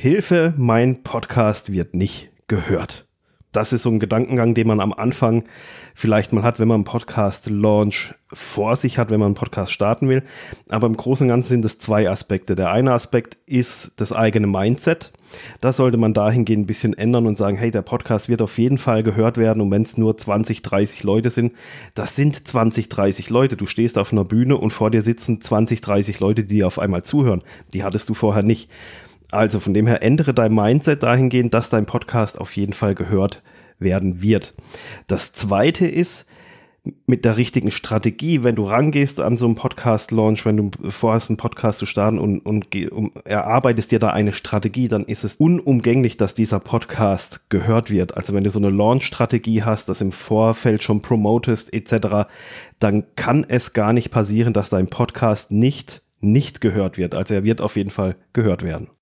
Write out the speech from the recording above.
Hilfe, mein Podcast wird nicht gehört. Das ist so ein Gedankengang, den man am Anfang vielleicht mal hat, wenn man einen Podcast-Launch vor sich hat, wenn man einen Podcast starten will. Aber im Großen und Ganzen sind es zwei Aspekte. Der eine Aspekt ist das eigene Mindset. Da sollte man dahingehend ein bisschen ändern und sagen, hey, der Podcast wird auf jeden Fall gehört werden und wenn es nur 20, 30 Leute sind, das sind 20, 30 Leute. Du stehst auf einer Bühne und vor dir sitzen 20, 30 Leute, die dir auf einmal zuhören. Die hattest du vorher nicht. Also von dem her ändere dein Mindset dahingehend, dass dein Podcast auf jeden Fall gehört werden wird. Das zweite ist, mit der richtigen Strategie, wenn du rangehst an so einen Podcast-Launch, wenn du vorhast, einen Podcast zu starten und, und um, erarbeitest dir da eine Strategie, dann ist es unumgänglich, dass dieser Podcast gehört wird. Also wenn du so eine Launch-Strategie hast, das im Vorfeld schon promotest etc., dann kann es gar nicht passieren, dass dein Podcast nicht, nicht gehört wird. Also er wird auf jeden Fall gehört werden.